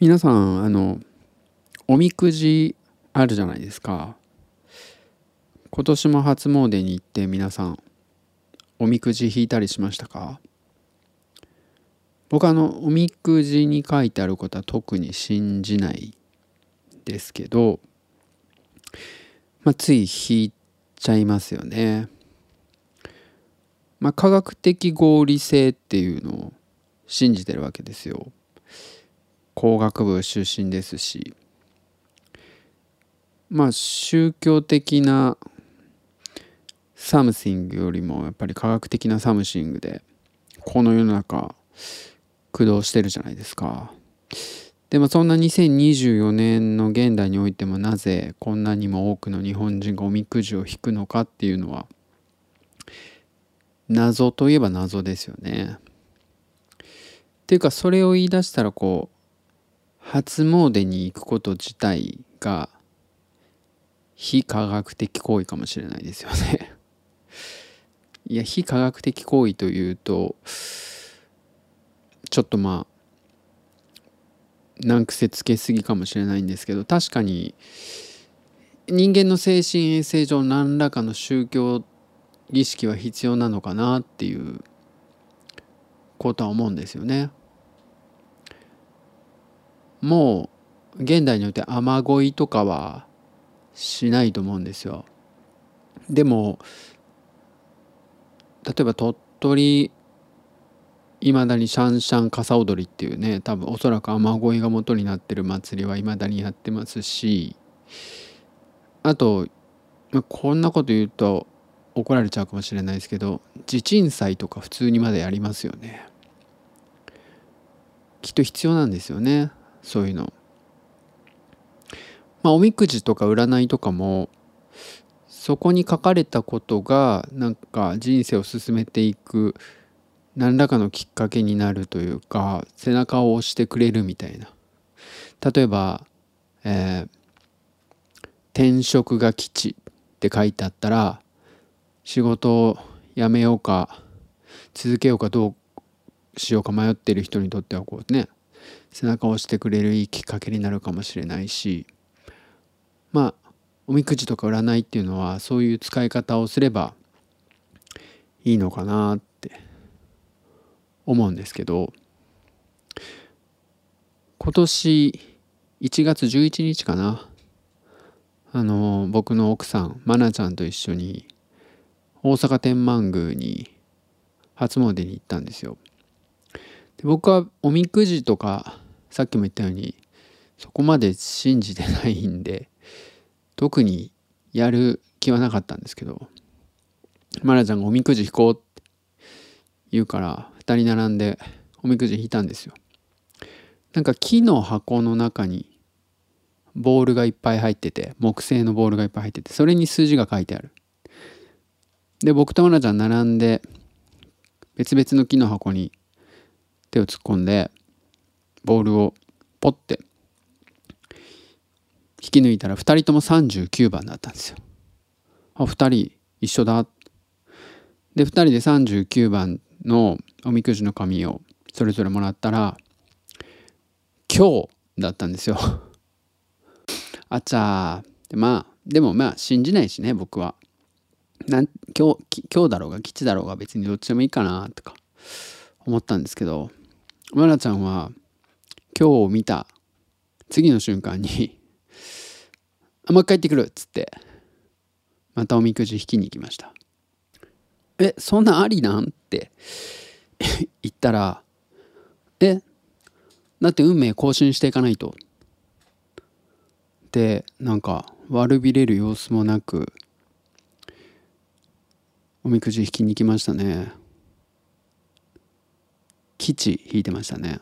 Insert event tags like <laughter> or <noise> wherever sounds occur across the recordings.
皆さんあのおみくじあるじゃないですか今年も初詣に行って皆さんおみくじ引いたりしましたか？僕あのおみくじに書いてあることは特に信じないですけど、まあ、つい引いちゃいますよね。まあ、科学的合理性っていうのを信じてるわけですよ。工学部出身ですしまあ宗教的な something よりもやっぱり科学的な something でこの世の中駆動してるじゃないですか。でもそんな2024年の現代においてもなぜこんなにも多くの日本人がおみくじを引くのかっていうのは謎といえば謎ですよね。っていうかそれを言い出したらこう初詣に行くこと自体が非科学的行為かもしれないですよね <laughs> いや非科学的行為というとちょっとまあ難癖つけすぎかもしれないんですけど確かに人間の精神衛生上何らかの宗教儀式は必要なのかなっていうことは思うんですよね。もう現代によって雨乞いとかはしないと思うんですよ。でも例えば鳥取いまだにシャンシャン傘踊りっていうね多分おそらく雨乞いが元になってる祭りはいまだにやってますしあとこんなこと言うと怒られちゃうかもしれないですけど地鎮祭とか普通にまだやりますよね。きっと必要なんですよねそういうの。まあおみくじとか占いとかもそこに書かれたことがなんか人生を進めていく何らかのきっかけになるというか背中を押してくれるみたいな例えば、えー「転職が基地」って書いてあったら仕事を辞めようか続けようかどうしようか迷ってる人にとってはこうね背中を押してくれるいいきっかけになるかもしれないしまあおみくじとか占いっていうのはそういう使い方をすればいいのかなって思うんですけど今年1月11日かなあの僕の奥さん愛菜ちゃんと一緒に大阪天満宮に初詣に行ったんですよ。で僕はおみくじとかさっきも言ったようにそこまで信じてないんで特にやる気はなかったんですけどマラちゃんがおみくじ引こうって言うから2人並んでおみくじ引いたんですよ。なんか木の箱の中にボールがいっぱい入ってて木製のボールがいっぱい入っててそれに数字が書いてある。で僕とマラちゃん並んで別々の木の箱に手を突っ込んでボールをポッて引き抜いたら2人とも39番だったんですよ。あ2人一緒だ。で2人で39番のおみくじの紙をそれぞれもらったら今日だったんですよ。<laughs> あちゃーまあでもまあ信じないしね僕は。なん今日今日だろうが吉だろうが別にどっちでもいいかなとか思ったんですけど愛菜ちゃんは今日見た。次の瞬間にあ「もう一回行ってくる」っつってまたおみくじ引きに行きました。えそんなありなん？って <laughs> 言ったらえだって運命更新していかないと。でなんか悪びれる様子もなくおみくじ引きに行きましたね。吉引いてましたね。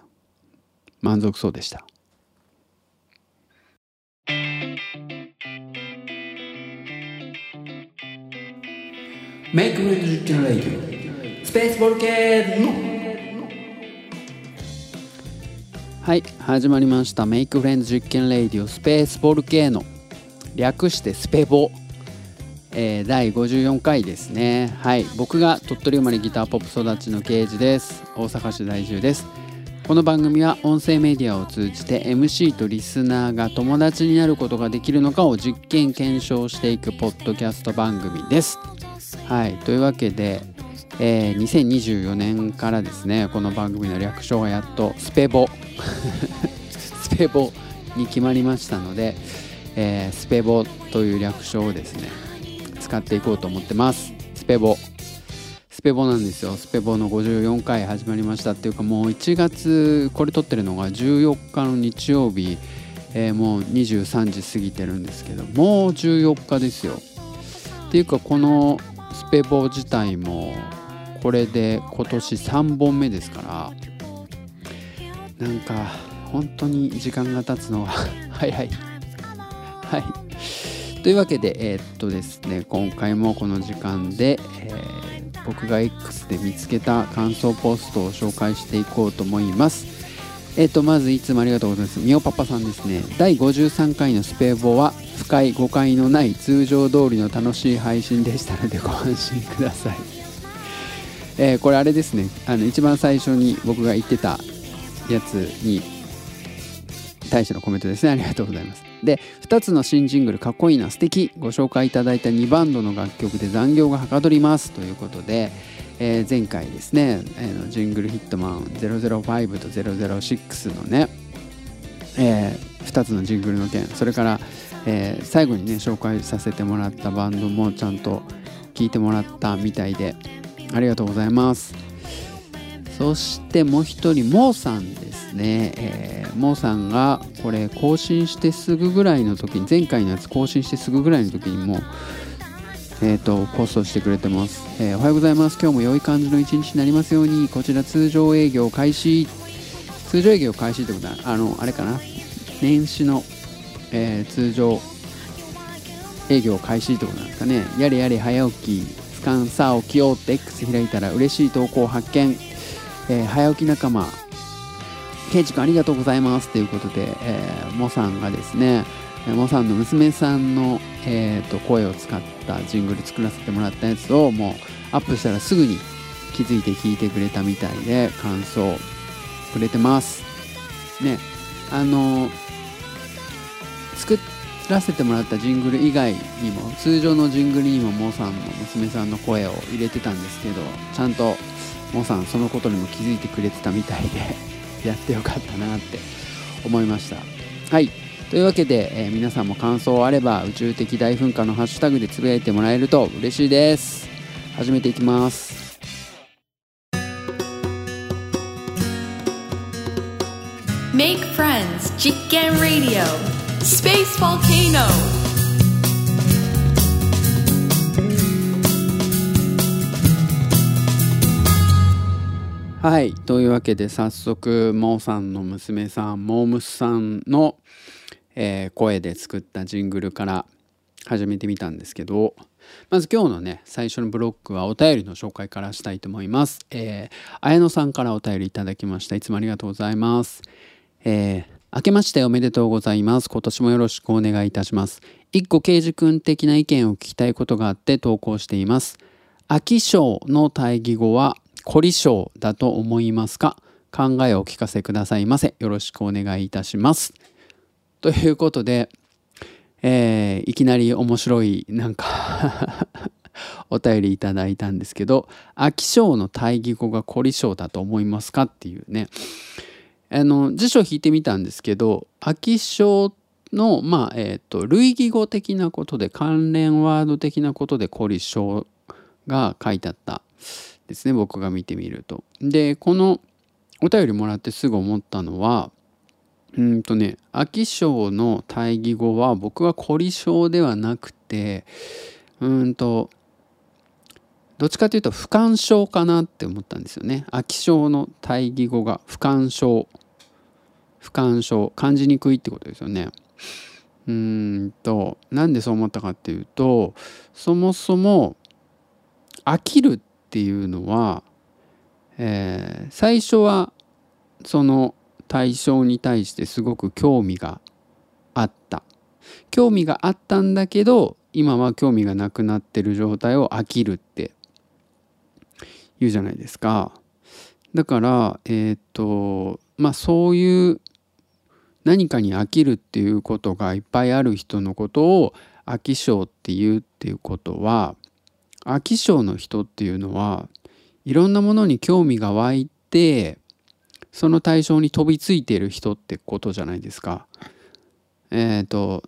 満足そうでした。 Make Music Radio。 Space Volcano はい始まりました。 Make Friends 実験 Radio。 Space Volcano 略してスペボ。えー、第54回ですね。はい僕が鳥取生まれギターポップ育ちのケイジです。大阪市在住ですこの番組は音声メディアを通じて MC とリスナーが友達になることができるのかを実験検証していくポッドキャスト番組です。はいというわけで、えー2024年からですねこの番組の略称がやっとスペボ。<laughs> スペボに決まりましたので、えースペボという略称をですね使っていこうと思ってます。スペボ。スペボなんですよ。スペボの54回始まりましたっていうかもう1月これ撮ってるのが14日の日曜日、えーもう23時過ぎてるんですけどもう14日ですよ。っていうかこのスペボ自体もこれで今年3本目ですからなんか本当に時間が経つのは <laughs> 早い。はい。というわけでえーっとですね今回もこの時間で、えー僕が X で見つけた感想ポストを紹介していこうと思います。えーっとまずいつもありがとうございます。みおパパさんですね。第53回のスペーボは不快誤解のない通常通りの楽しい配信でしたのでご安心ください。<laughs> えーこれあれですね。あの一番最初に僕が言ってたやつに対してのコメントですね。ありがとうございます。で2つの新ジングルかっこいいな素敵。ご紹介いただいた2バンドの楽曲で残業がはかどります。ということで、えー前回ですね、えージングルヒットマン005と006のね、え2つのジングルの件それから、えー最後にね紹介させてもらったバンドもちゃんと聞いてもらったみたいでありがとうございます。そしてもう一人モーさんですね、えーモーさんがこれ更新してすぐぐらいの時に前回のやつ更新してすぐぐらいの時にもうえー、とポストしてくれてます、えーおはようございます。今日も良い感じの一日になりますように。こちら通常営業開始。通常営業開始ってことはあのあれかな。年始の、えー通常営業開始ってことなんですかね。やれやれ早起き。スカンさあ起きようって X 開いたら嬉しい投稿発見、えー早起き仲間。ケイチ君ありがとうございます。ということで、えーモさんがですねモさんの娘さんの、えーと声を使ったジングル作らせてもらったやつをもうアップしたらすぐに気づいて聞いてくれたみたいで感想くれてます。ねあの作らせてもらったジングル以外にも通常のジングルにもモさんの娘さんの声を入れてたんですけどちゃんとモさんそのことにも気づいてくれてたみたいで <laughs> やってよかったなって思いました。はい。というわけで、えー皆さんも感想あれば宇宙的大噴火のハッシュタグでつぶやいてもらえると嬉しいです。始めていきます。Make friends, Jikken Radio, Space Volcano. はいというわけで早速モーさんの娘さんモームスさんの、えー声で作ったジングルから始めてみたんですけどまず今日のね最初のブロックはお便りの紹介からしたいと思います。えー、綾野さんからお便りいただきましたいつもありがとうございます。えー明けましておめでとうございます。今年もよろしくお願いいたします。一個刑事君的な意見を聞きたいことがあって投稿しています。飽き性の対義語は凝り性だと思いますか？考えをお聞かせくださいませ。よろしくお願いいたします。ということで、えーいきなり面白いなんか <laughs> お便りいただいたんですけど飽き性の対義語が凝り性だと思いますかっていうねあの辞書を引いてみたんですけど飽き性のまあえっ、と類義語的なことで関連ワード的なことで凝り性が書いてあったですね僕が見てみると。でこのお便りもらってすぐ思ったのはうんとね飽き性の対義語は僕は凝り性ではなくてうんとどっちかというと不干渉かなって思ったんですよね。飽き性の対義語が不干渉不干渉感じにくいってことですよね。うんとなんでそう思ったかっていうとそもそも飽きるっていうのは、えー最初はその対象に対してすごく興味があった。興味があったんだけど今は興味がなくなってる状態を飽きるって言うじゃないですか。だからえっ、とまあそういう何かに飽きるっていうことがいっぱいある人のことを飽き性っていうっていうことは飽き性の人っていうのはいろんなものに興味が湧いてその対象に飛びついている人ってことじゃないですか。えっ、ー、と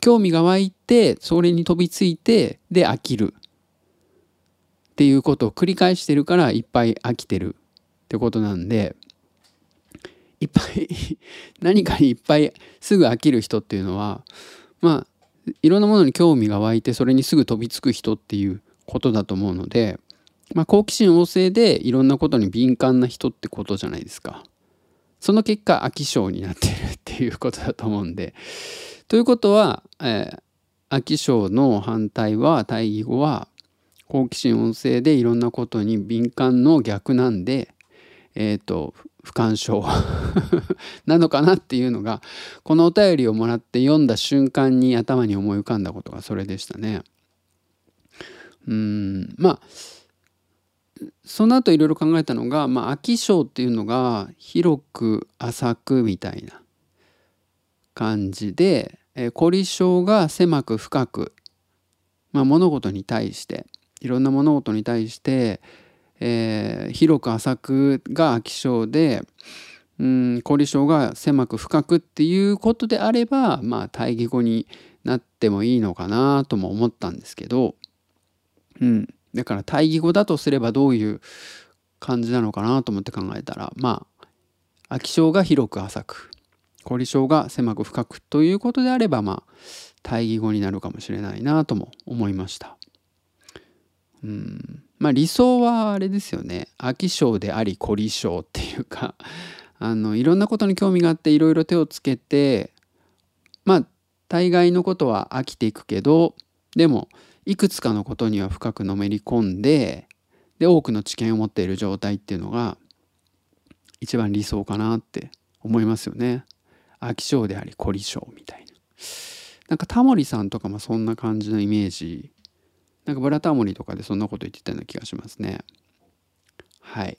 興味が湧いてそれに飛びついてで飽きるっていうことを繰り返してるからいっぱい飽きてるってことなんでいっぱい <laughs> 何かにいっぱいすぐ飽きる人っていうのはまあいろんなものに興味が湧いてそれにすぐ飛びつく人っていうことだと思うので、まあ、好奇心旺盛でいろんなことに敏感な人ってことじゃないですか。その結果飽き性になってるっていうことだと思うんで。ということは、えー、飽き性の反対は対義語は好奇心旺盛でいろんなことに敏感の逆なんでえっ、ー、と不干渉 <laughs> なのかなっていうのがこのお便りをもらって読んだ瞬間に頭に思い浮かんだことがそれでしたね。うん。まあその後いろいろ考えたのが、まあ、飽き性っていうのが広く浅くみたいな感じで、え、凝り性が狭く深く、まあ、物事に対していろんな物事に対して、えー、広く浅くが飽き性でうん凝り性が狭く深くっていうことであればまあ対義語になってもいいのかなとも思ったんですけど、うん、だから対義語だとすればどういう感じなのかなと思って考えたらまあ飽き性が広く浅く凝り性が狭く深くということであればまあ対義語になるかもしれないなとも思いました。うん。まあ理想はあれですよね。飽き性であり凝り性っていうか <laughs> あのいろんなことに興味があっていろいろ手をつけてまあ大概のことは飽きていくけどでもいくつかのことには深くのめり込んでで多くの知見を持っている状態っていうのが一番理想かなって思いますよね。飽き性であり凝り性みたいな。なんかタモリさんとかもそんな感じのイメージなんかブラタモリとかでそんなこと言ってたような気がしますね。はい。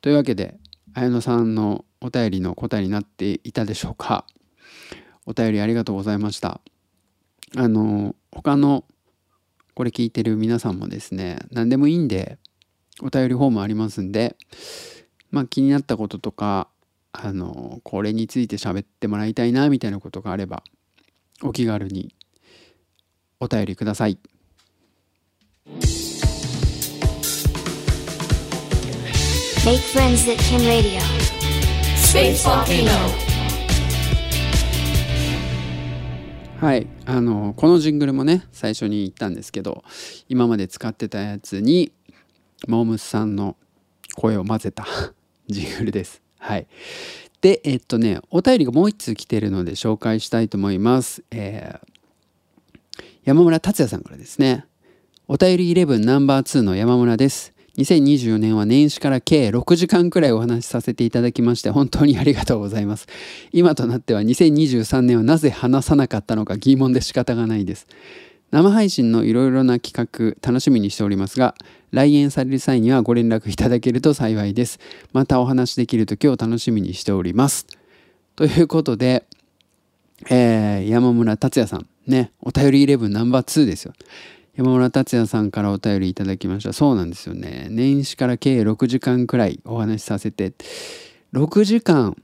というわけで、綾野さんのお便りの答えになっていたでしょうか。お便りありがとうございました。あの、他のこれ聞いてる皆さんもですね、何でもいいんで、お便りフォームありますんで、まあ気になったこととか、あの、これについて喋ってもらいたいな、みたいなことがあれば、お気軽にお便りください。Make friends that can radio. Space Volcano. はい、あのこのジングルもね最初に言ったんですけど今まで使ってたやつにモームスさんの声を混ぜた <laughs> ジングルです。はい、でえっとねお便りがもう一通来てるので紹介したいと思います。えー、山村達也さんからですね。お便り11ナンバー2の山村です。2024年は年始から計6時間くらいお話しさせていただきまして本当にありがとうございます。今となっては2023年はなぜ話さなかったのか疑問で仕方がないです。生配信のいろいろな企画楽しみにしておりますが来園される際にはご連絡いただけると幸いです。またお話しできる時を楽しみにしております。ということで、えー、山村達也さんねお便り11ナンバー2ですよ。山村達也さんからお便りいただきました。そうなんですよね。年始から計6時間くらいお話しさせて。6時間。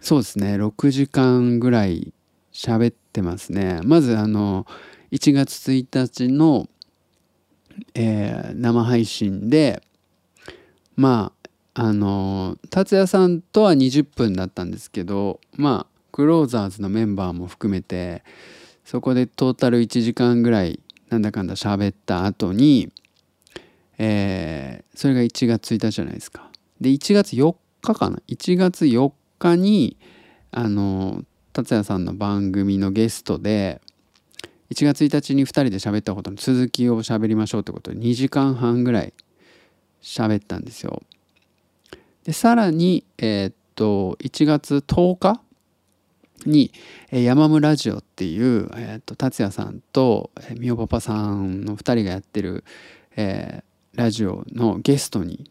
そうですね。6時間ぐらい喋ってますね。まずあの1月1日の、えー、生配信でまああの達也さんとは20分だったんですけどまあクローザーズのメンバーも含めてそこでトータル1時間ぐらいなんだかんだ喋った後に、えー、それが1月1日じゃないですか。で1月4日かな1月4日にあの達也さんの番組のゲストで1月1日に2人で喋ったことの続きを喋りましょうってことで2時間半ぐらい喋ったんですよ。でさらにえー、っと1月10日に、山村ラジオっていう、えーと、達也さんと、みおパパさんの2人がやってる、えー、ラジオのゲストに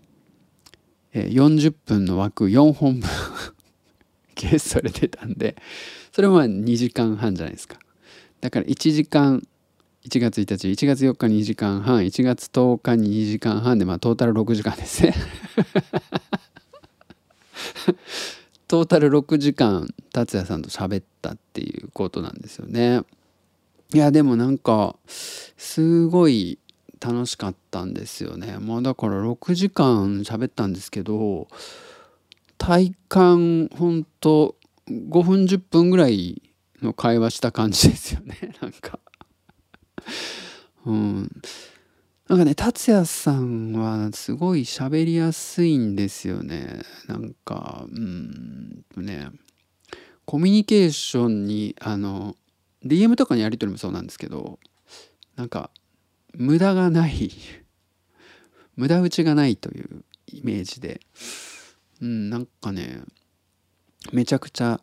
えー40分の枠4本分 <laughs> ゲストで出たんでそれも2時間半じゃないですか。だから1時間1月1日1月4日に2時間半1月10日に2時間半でまあトータル6時間ですね。トータル6時間達也さんと喋ったっていうことなんですよね。いやでもなんかすごい楽しかったんですよね。まあだから6時間喋ったんですけど体感ほんと5分10分ぐらいの会話した感じですよね。なんか。うん。なんかね達也さんはすごい喋りやすいんですよね。なんかうんとね。コミュニケーションにあの DM とかにやり取りもそうなんですけどなんか無駄がない。無駄打ちがないというイメージで。うんなんかねめちゃくちゃ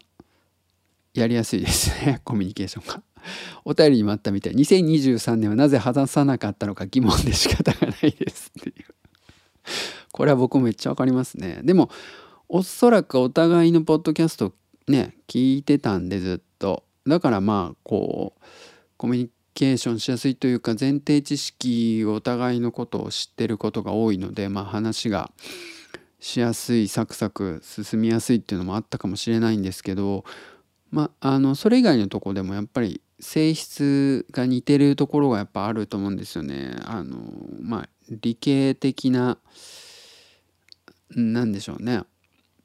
やりやすいですねコミュニケーションが。<laughs> お便りにもあったみたい。2023年はなぜ話さなかったのか疑問で仕方がないですっていう。これは僕めっちゃわかりますね。でもおそらくお互いのポッドキャストね聞いてたんでずっと。だからまあこうコミュニケーションしやすいというか前提知識お互いのことを知ってることが多いのでまあ話がしやすいサクサク進みやすいっていうのもあったかもしれないんですけどまああのそれ以外のとこでもやっぱり性質が似てるところがやっぱあると思うんですよね。あのまあ理系的ななんでしょうね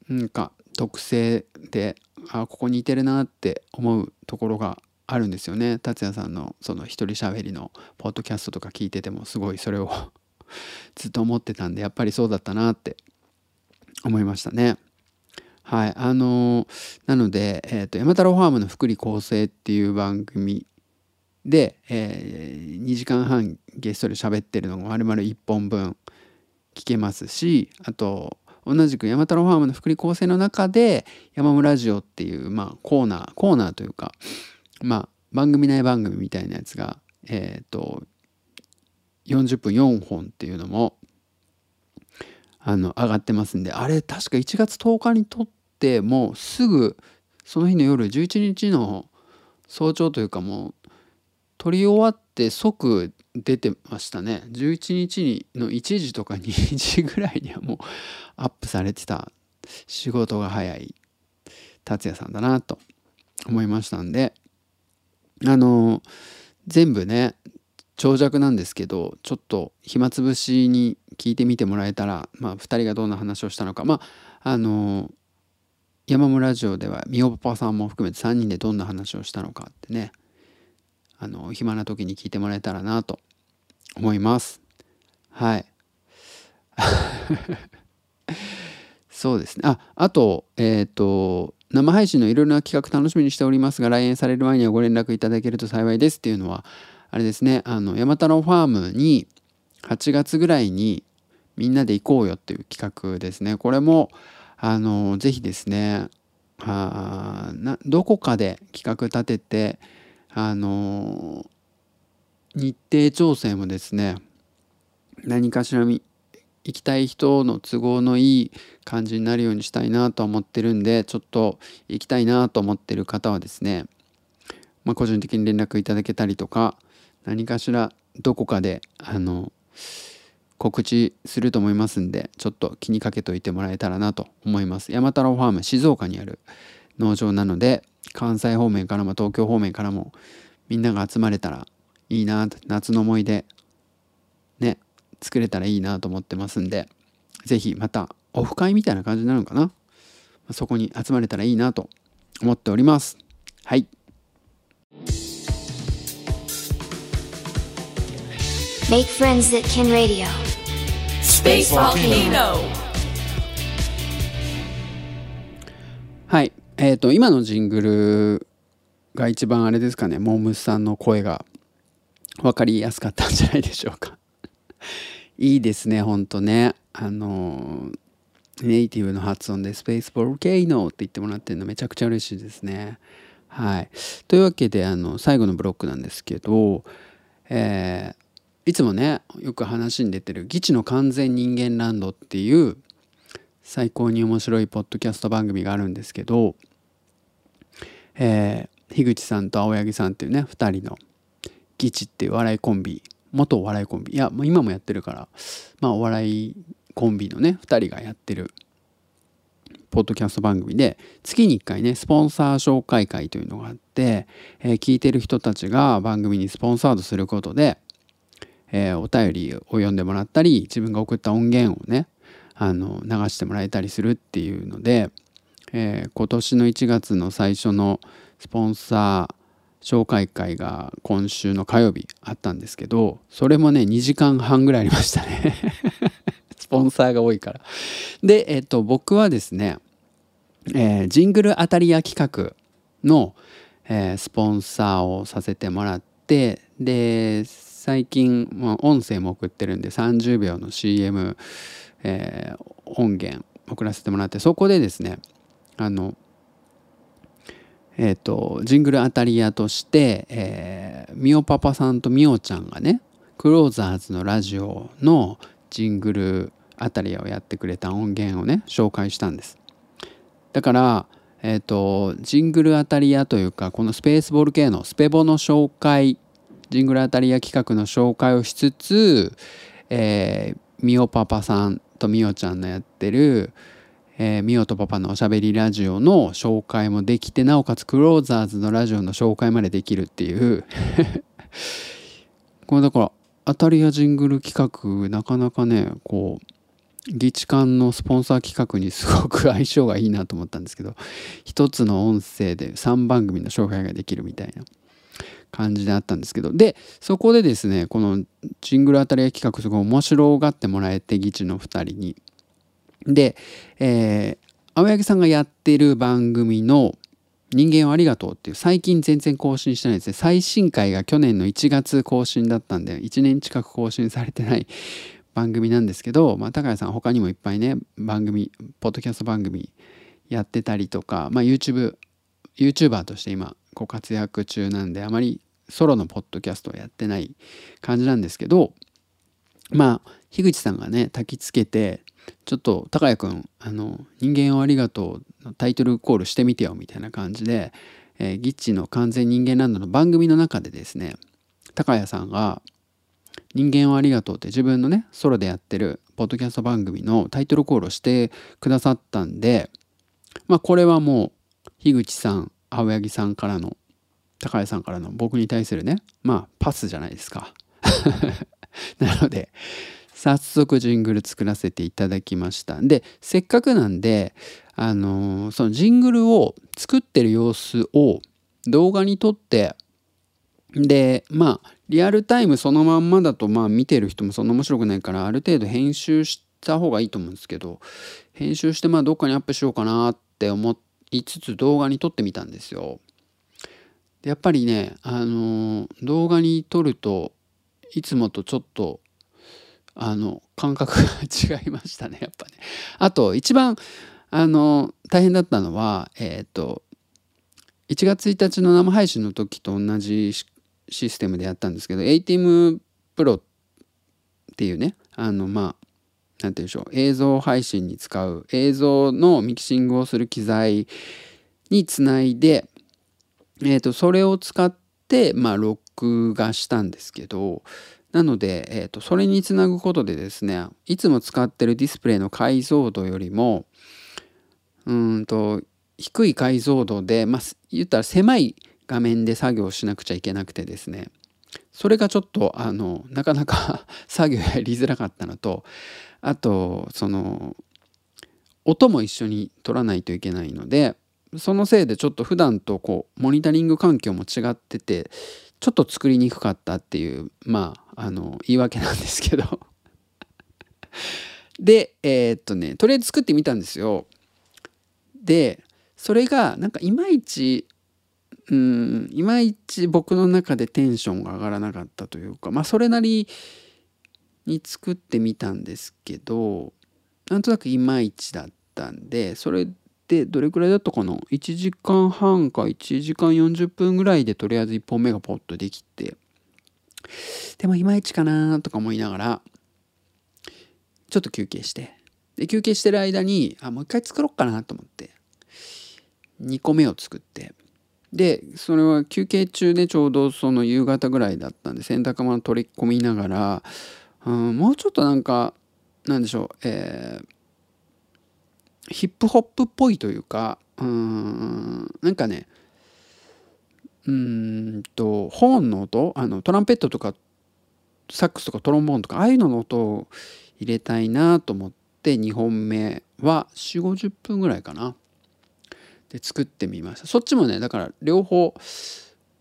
なんか特性であここ似てるなって思うところがあるんですよね達也さんのその一人しゃべりのポッドキャストとか聞いててもすごいそれを <laughs> ずっと思ってたんでやっぱりそうだったなって思いましたね。はいあのなので、えーと「山太郎ファームの福利厚生」っていう番組で、えー、2時間半ゲストで喋ってるのが丸々1本分聞けますしあと同じく山太郎ファームの福利厚生の中で山村ジオっていう、まあ、コーナーコーナーというか、まあ、番組内番組みたいなやつが、えっ、と40分4本っていうのもあの上がってますんであれ確か1月10日に撮ってってもうすぐその日の夜11日の早朝というかもう撮り終わって即出てましたね。11日の1時とか2 <laughs> 時ぐらいにはもうアップされてた仕事が早い達也さんだなと思いましたんで。あの全部ね長尺なんですけどちょっと暇つぶしに聞いてみてもらえたら、まあ、2人がどんな話をしたのか。まああの山村ラジオではみおパパさんも含めて3人でどんな話をしたのかってねあの暇な時に聞いてもらえたらなと思います。はい。<laughs> そうですね。ああとえっ、ー、と生配信のいろいろな企画楽しみにしておりますが来園される前にはご連絡いただけると幸いですっていうのはあれですね。あの山太郎ファームに8月ぐらいにみんなで行こうよっていう企画ですね。これもあのぜひですねあなどこかで企画立ててあの日程調整もですね何かしら行きたい人の都合のいい感じになるようにしたいなと思ってるんでちょっと行きたいなと思ってる方はですね、まあ、個人的に連絡いただけたりとか何かしらどこかであの告知すると思いますんでちょっと気にかけといてもらえたらなと思います。山太郎ファーム静岡にある農場なので関西方面からも東京方面からもみんなが集まれたらいいな夏の思い出ね作れたらいいなと思ってますんで是非またオフ会みたいな感じなのかな？そこに集まれたらいいなと思っております。はい。Make friends that can radio. Space Volcano. はい。えー、と今のジングルが一番あれですかね。モームスさんの声が分かりやすかったんじゃないでしょうか。<laughs> いいですねほんとね。あのネイティブの発音でスペースボルケイノって言ってもらってるのめちゃくちゃ嬉しいですね。はい。というわけであの最後のブロックなんですけど、えー、いつもねよく話に出てる「基地の完全人間ランド」っていう最高に面白いポッドキャスト番組があるんですけど、えー、樋口さんと青柳さんっていうね2人のギチっていう笑いコンビ元お笑いコンビいや今もやってるからまあお笑いコンビのね2人がやってるポッドキャスト番組で月に1回ねスポンサー紹介会というのがあって、えー聞いてる人たちが番組にスポンサードすることで、えーお便りを読んでもらったり自分が送った音源をねあの流してもらえたりするっていうので、えー今年の1月の最初のスポンサー紹介会が今週の火曜日あったんですけどそれもね2時間半ぐらいありましたね。<laughs> スポンサーが多いから。でえっ、と僕はですね、えージングル当たり屋企画の、えースポンサーをさせてもらってで最近、まあ、音声も送ってるんで30秒の CM、えー音源送らせてもらってそこでですねあのえっ、とジングル当たり屋として、えー、みおパパさんとみおちゃんがねクローザーズのラジオのジングル当たり屋をやってくれた音源をね紹介したんです。だからえっ、とジングル当たり屋というかこのスペースボール系のスペボの紹介ジングル当たり屋企画の紹介をしつつ、えー、みおパパさんとみおちゃんのやってるえー、みおとパパのおしゃべりラジオの紹介もできてなおかつクローザーズのラジオの紹介までできるっていう。<laughs> これだから当たり屋ジングル企画なかなかねこう議事館のスポンサー企画にすごく相性がいいなと思ったんですけど一つの音声で3番組の紹介ができるみたいな。感じであったんですけどでそこでですねこのジングル当たり企画すごい面白がってもらえて議事の2人に。で、えー青柳さんがやってる番組の「人間をありがとう」っていう最近全然更新してないですね最新回が去年の1月更新だったんで1年近く更新されてない <laughs> 番組なんですけど、まあ、高谷さん他にもいっぱいね番組ポッドキャスト番組やってたりとか、まあ、YouTube YouTuber として今ご活躍中なんであまりソロのポッドキャストをやってない感じなんですけどまあ樋口さんがね焚きつけてちょっと高谷君あの「人間をありがとう」のタイトルコールしてみてよみたいな感じで、えーギッチの完全人間ランドの番組の中でですね高谷さんが「人間をありがとう」って自分のねソロでやってるポッドキャスト番組のタイトルコールをしてくださったんでまあこれはもう樋口さん青柳さんからの高谷さんからの僕に対するねまあパスじゃないですか。<laughs> なので早速ジングル作らせていただきました。でせっかくなんであのー、そのジングルを作ってる様子を動画に撮ってでまあリアルタイムそのまんまだとまあ見てる人もそんな面白くないからある程度編集した方がいいと思うんですけど編集してまあどっかにアップしようかなって思って5つ動画に撮ってみたんですよ。やっぱりね、あのー、動画に撮るといつもとちょっとあの感覚が違いましたね <laughs> やっぱね。あと一番あの大変だったのはえっ、ー、と1月1日の生配信の時と同じシステムでやったんですけど ATEAM プロっていうねあのまあなんて言うんでしょう。映像配信に使う。映像のミキシングをする機材につないで、えー、とそれを使って、まあ、録画したんですけどなので、えー、とそれにつなぐことでですねいつも使ってるディスプレイの解像度よりもうんと低い解像度で、まあ、言ったら狭い画面で作業しなくちゃいけなくてですね。それがちょっとあのなかなか <laughs> 作業やりづらかったのとあとその音も一緒に取らないといけないのでそのせいでちょっと普段とこうモニタリング環境も違っててちょっと作りにくかったっていうまああの言い訳なんですけど。<laughs> でえーっとねとりあえず作ってみたんですよ。でそれがなんかいまいちうん。いまいち僕の中でテンションが上がらなかったというかまあそれなりに作ってみたんですけどなんとなくいまいちだったんでそれでどれくらいだったかな？1時間半か1時間40分ぐらいでとりあえず1本目がポッとできてでもいまいちかなとか思いながらちょっと休憩してで休憩してる間にあもう一回作ろうかなと思って2個目を作ってでそれは休憩中でちょうどその夕方ぐらいだったんで洗濯物取り込みながら、うん、もうちょっとなんかなんでしょう、えー、ヒップホップっぽいというかうんなんかねうんとホーンの音あのトランペットとかサックスとかトロンボーンとかああいうのの音を入れたいなと思って2本目は4 5 0分ぐらいかな。で作ってみました。そっちもねだから両方、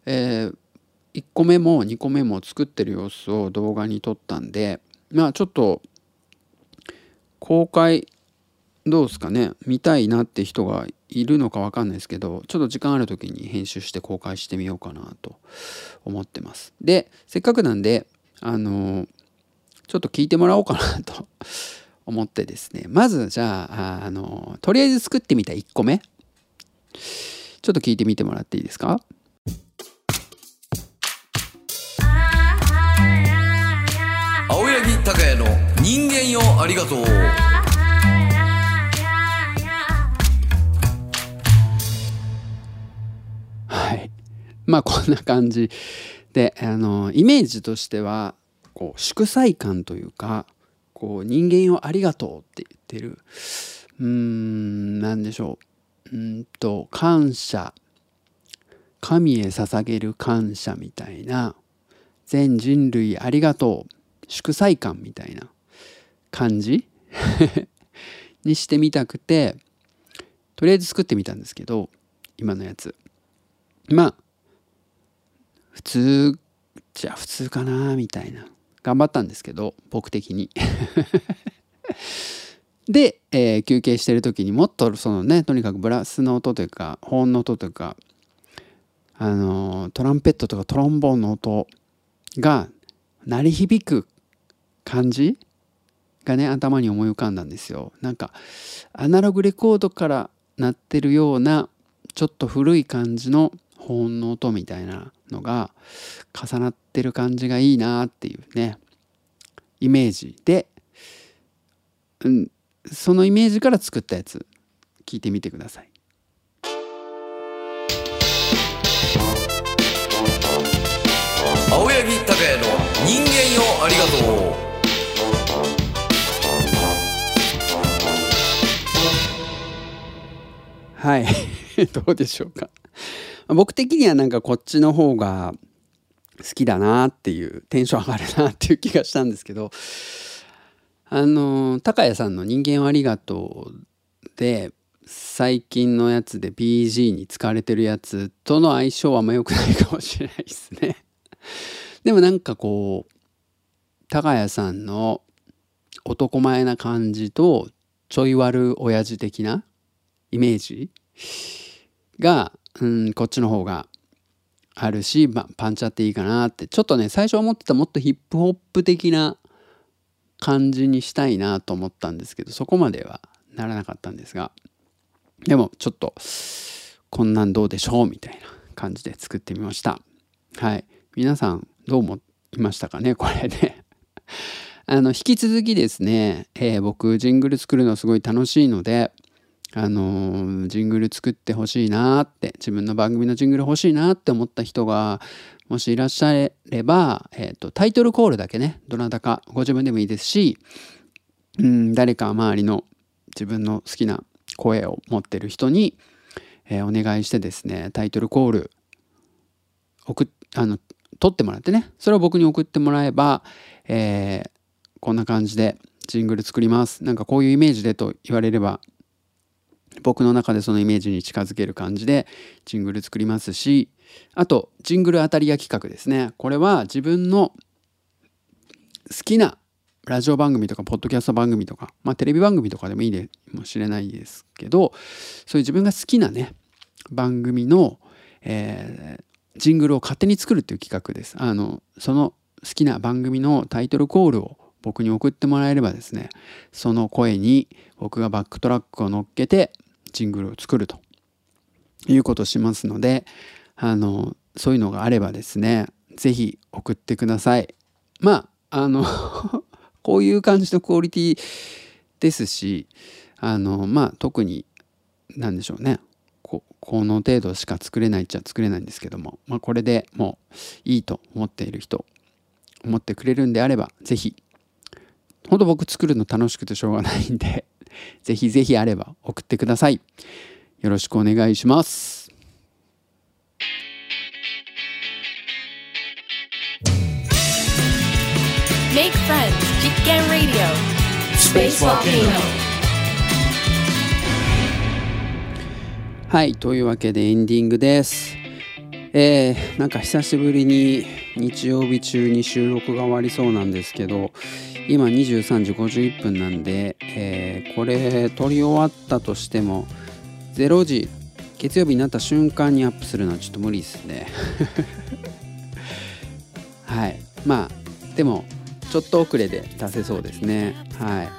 えー、1個目も2個目も作ってる様子を動画に撮ったんでまあちょっと公開どうですかね見たいなって人がいるのか分かんないですけどちょっと時間ある時に編集して公開してみようかなと思ってます。でせっかくなんであのちょっと聞いてもらおうかなと思ってですね。まずじゃああのとりあえず作ってみた1個目。ちょっと聞いてみてもらっていいですか？青柳高也の人間よありがとう。はい。まあこんな感じであのイメージとしてはこう祝祭感というかこう人間をありがとうって言ってる。うーん何でしょううんと感謝。神へ捧げる感謝みたいな。全人類ありがとう。祝祭感みたいな。感じ？<laughs> にしてみたくてとりあえず作ってみたんですけど今のやつ。まあ普通じゃあ普通かなみたいな。頑張ったんですけど僕的に。で、えー休憩してる時にもっとそのねとにかくブラスの音というかホーンの音というかあのトランペットとかトロンボーンの音が鳴り響く感じがね頭に思い浮かんだんですよ。なんかアナログレコードから鳴ってるようなちょっと古い感じの保音の音みたいなのが重なってる感じがいいなっていうねイメージで、うん、そのイメージから作ったやつ。聞いてみてください。青柳高也の人間よありがとう。はい。<laughs> どうでしょうか。僕的にはなんかこっちの方が好きだなっていうテンション上がるなっていう気がしたんですけどあの高谷さんの「人間をありがとう」で最近のやつで BG に使われてるやつとの相性はあんま良くないかもしれないですね。<laughs> でもなんかこう高谷さんの男前な感じとちょい悪親父的なイメージが、うん、こっちの方があるし、まあ、パンチあっていいかなってちょっとね最初思ってたもっとヒップホップ的な感じにしたいなと思ったんですけどそこまではならなかったんですがでもちょっとこんなんどうでしょうみたいな感じで作ってみました。はい。皆さんどう思いましたかねこれね。<laughs> あの引き続きですね、えー僕ジングル作るのすごい楽しいのであのージングル作ってほしいなって自分の番組のジングル欲しいなって思った人がもしいらっしゃれば、えーとタイトルコールだけねどなたかご自分でもいいですし、うん、誰か周りの自分の好きな声を持ってる人に、えーお願いしてですねタイトルコール送あの取ってもらってねそれを僕に送ってもらえば、えーこんな感じでジングル作ります。なんかこういうイメージでと言われれば僕の中でそのイメージに近づける感じでジングル作りますしあとジングル当たり屋企画ですね。これは自分の好きなラジオ番組とかポッドキャスト番組とか、まあ、テレビ番組とかでもいいでもしれないですけどそういう自分が好きなね番組の、えージングルを勝手に作るっていう企画です。あのその好きな番組のタイトルコールを僕に送ってもらえればですねその声に僕がバックトラックを乗っけてジングルを作るということをしますのであのそういうのがあればですね是非送ってください。まああの <laughs> こういう感じのクオリティですしあのまあ特に何でしょうね。ここの程度しか作れないっちゃ作れないんですけども、まあ、これでもういいと思っている人思ってくれるんであればぜひほんと僕作るの楽しくてしょうがないんでぜひぜひあれば送ってください。よろしくお願いします。Make friends. Radio. Space Volcano. はいというわけでエンディングですえー、なんか久しぶりに日曜日中に収録が終わりそうなんですけど今23時51分なんで、えーこれ撮り終わったとしても0時月曜日になった瞬間にアップするのはちょっと無理ですね <laughs> はいまあでもちょっと遅れで出せそうですね。はい。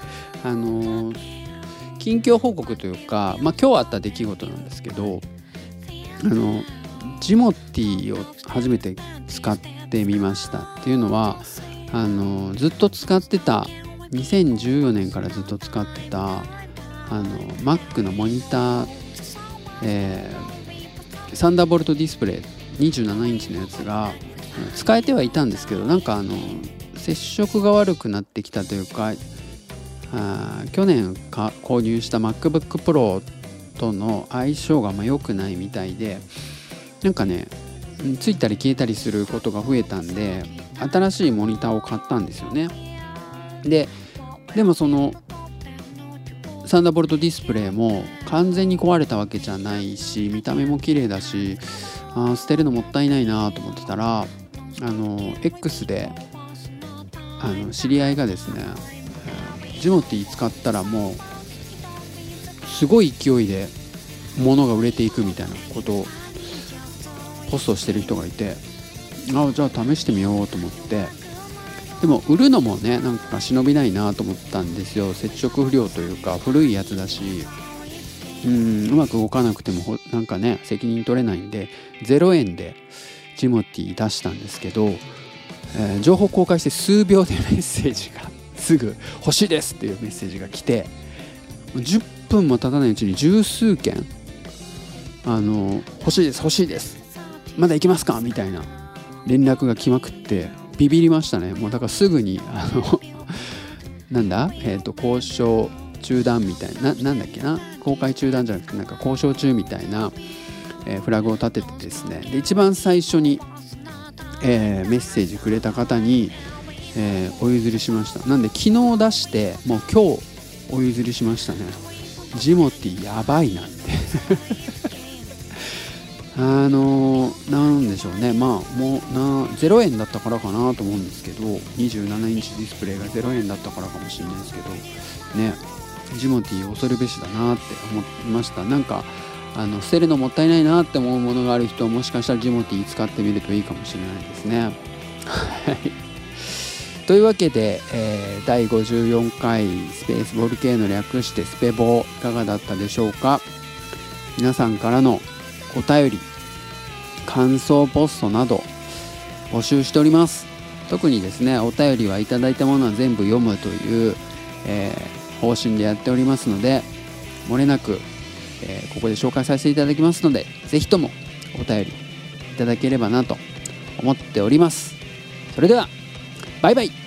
あのー近況報告というか、まあ、今日あった出来事なんですけどあのジモティを初めて使ってみましたっていうのはあのずっと使ってた2014年からずっと使ってたあの Mac のモニター、えーサンダーボルトディスプレイ27インチのやつが使えてはいたんですけどなんかあの接触が悪くなってきたというかあ去年か購入した MacBookPro との相性がま良くないみたいでなんかねついたり消えたりすることが増えたんで新しいモニターを買ったんですよね。ででもそのサンダーボルトディスプレイも完全に壊れたわけじゃないし見た目も綺麗だしあ捨てるのもったいないなと思ってたらあの X であの知り合いがですねジモティ使ったらもうすごい勢いで物が売れていくみたいなことをポストしてる人がいてああじゃあ試してみようと思って。でも売るのもねなんか忍びないなと思ったんですよ。接触不良というか古いやつだしうんうまく動かなくてもなんかね責任取れないんで0円でジモティー出したんですけど、えー情報公開して数秒でメッセージが <laughs> すぐ「欲しいです」っていうメッセージが来て10分も経たないうちに十数件「あの欲しいです欲しいですまだ行きますか?」みたいな連絡が来まくってビビりましたね。もうだからすぐにあの <laughs> なんだ？えっ、と交渉中断みたいなななんだっけな？公開中断じゃなくてなんか交渉中みたいな、えーフラグを立ててですね。で一番最初に、えーメッセージくれた方に、えーお譲りしました。なんで昨日出してもう今日お譲りしましたね。ジモティやばいなって。<laughs> あのーなんでしょうね。まあもうな0円だったからかなと思うんですけど27インチディスプレイが0円だったからかもしれないですけどねジモティ恐るべしだなって思いました。なんかあの捨てるのもったいないなって思うものがある人はもしかしたらジモティー使ってみるといいかもしれないですね。はい。というわけで、えー第54回スペースボルケーノ略してスペボーいかがだったでしょうか？皆さんからのお便り感想ポストなど募集しております。特にですねお便りはいただいたものは全部読むという、えー方針でやっておりますので漏れなく、えーここで紹介させていただきますのでぜひともお便りいただければなと思っております。それではバイバイ。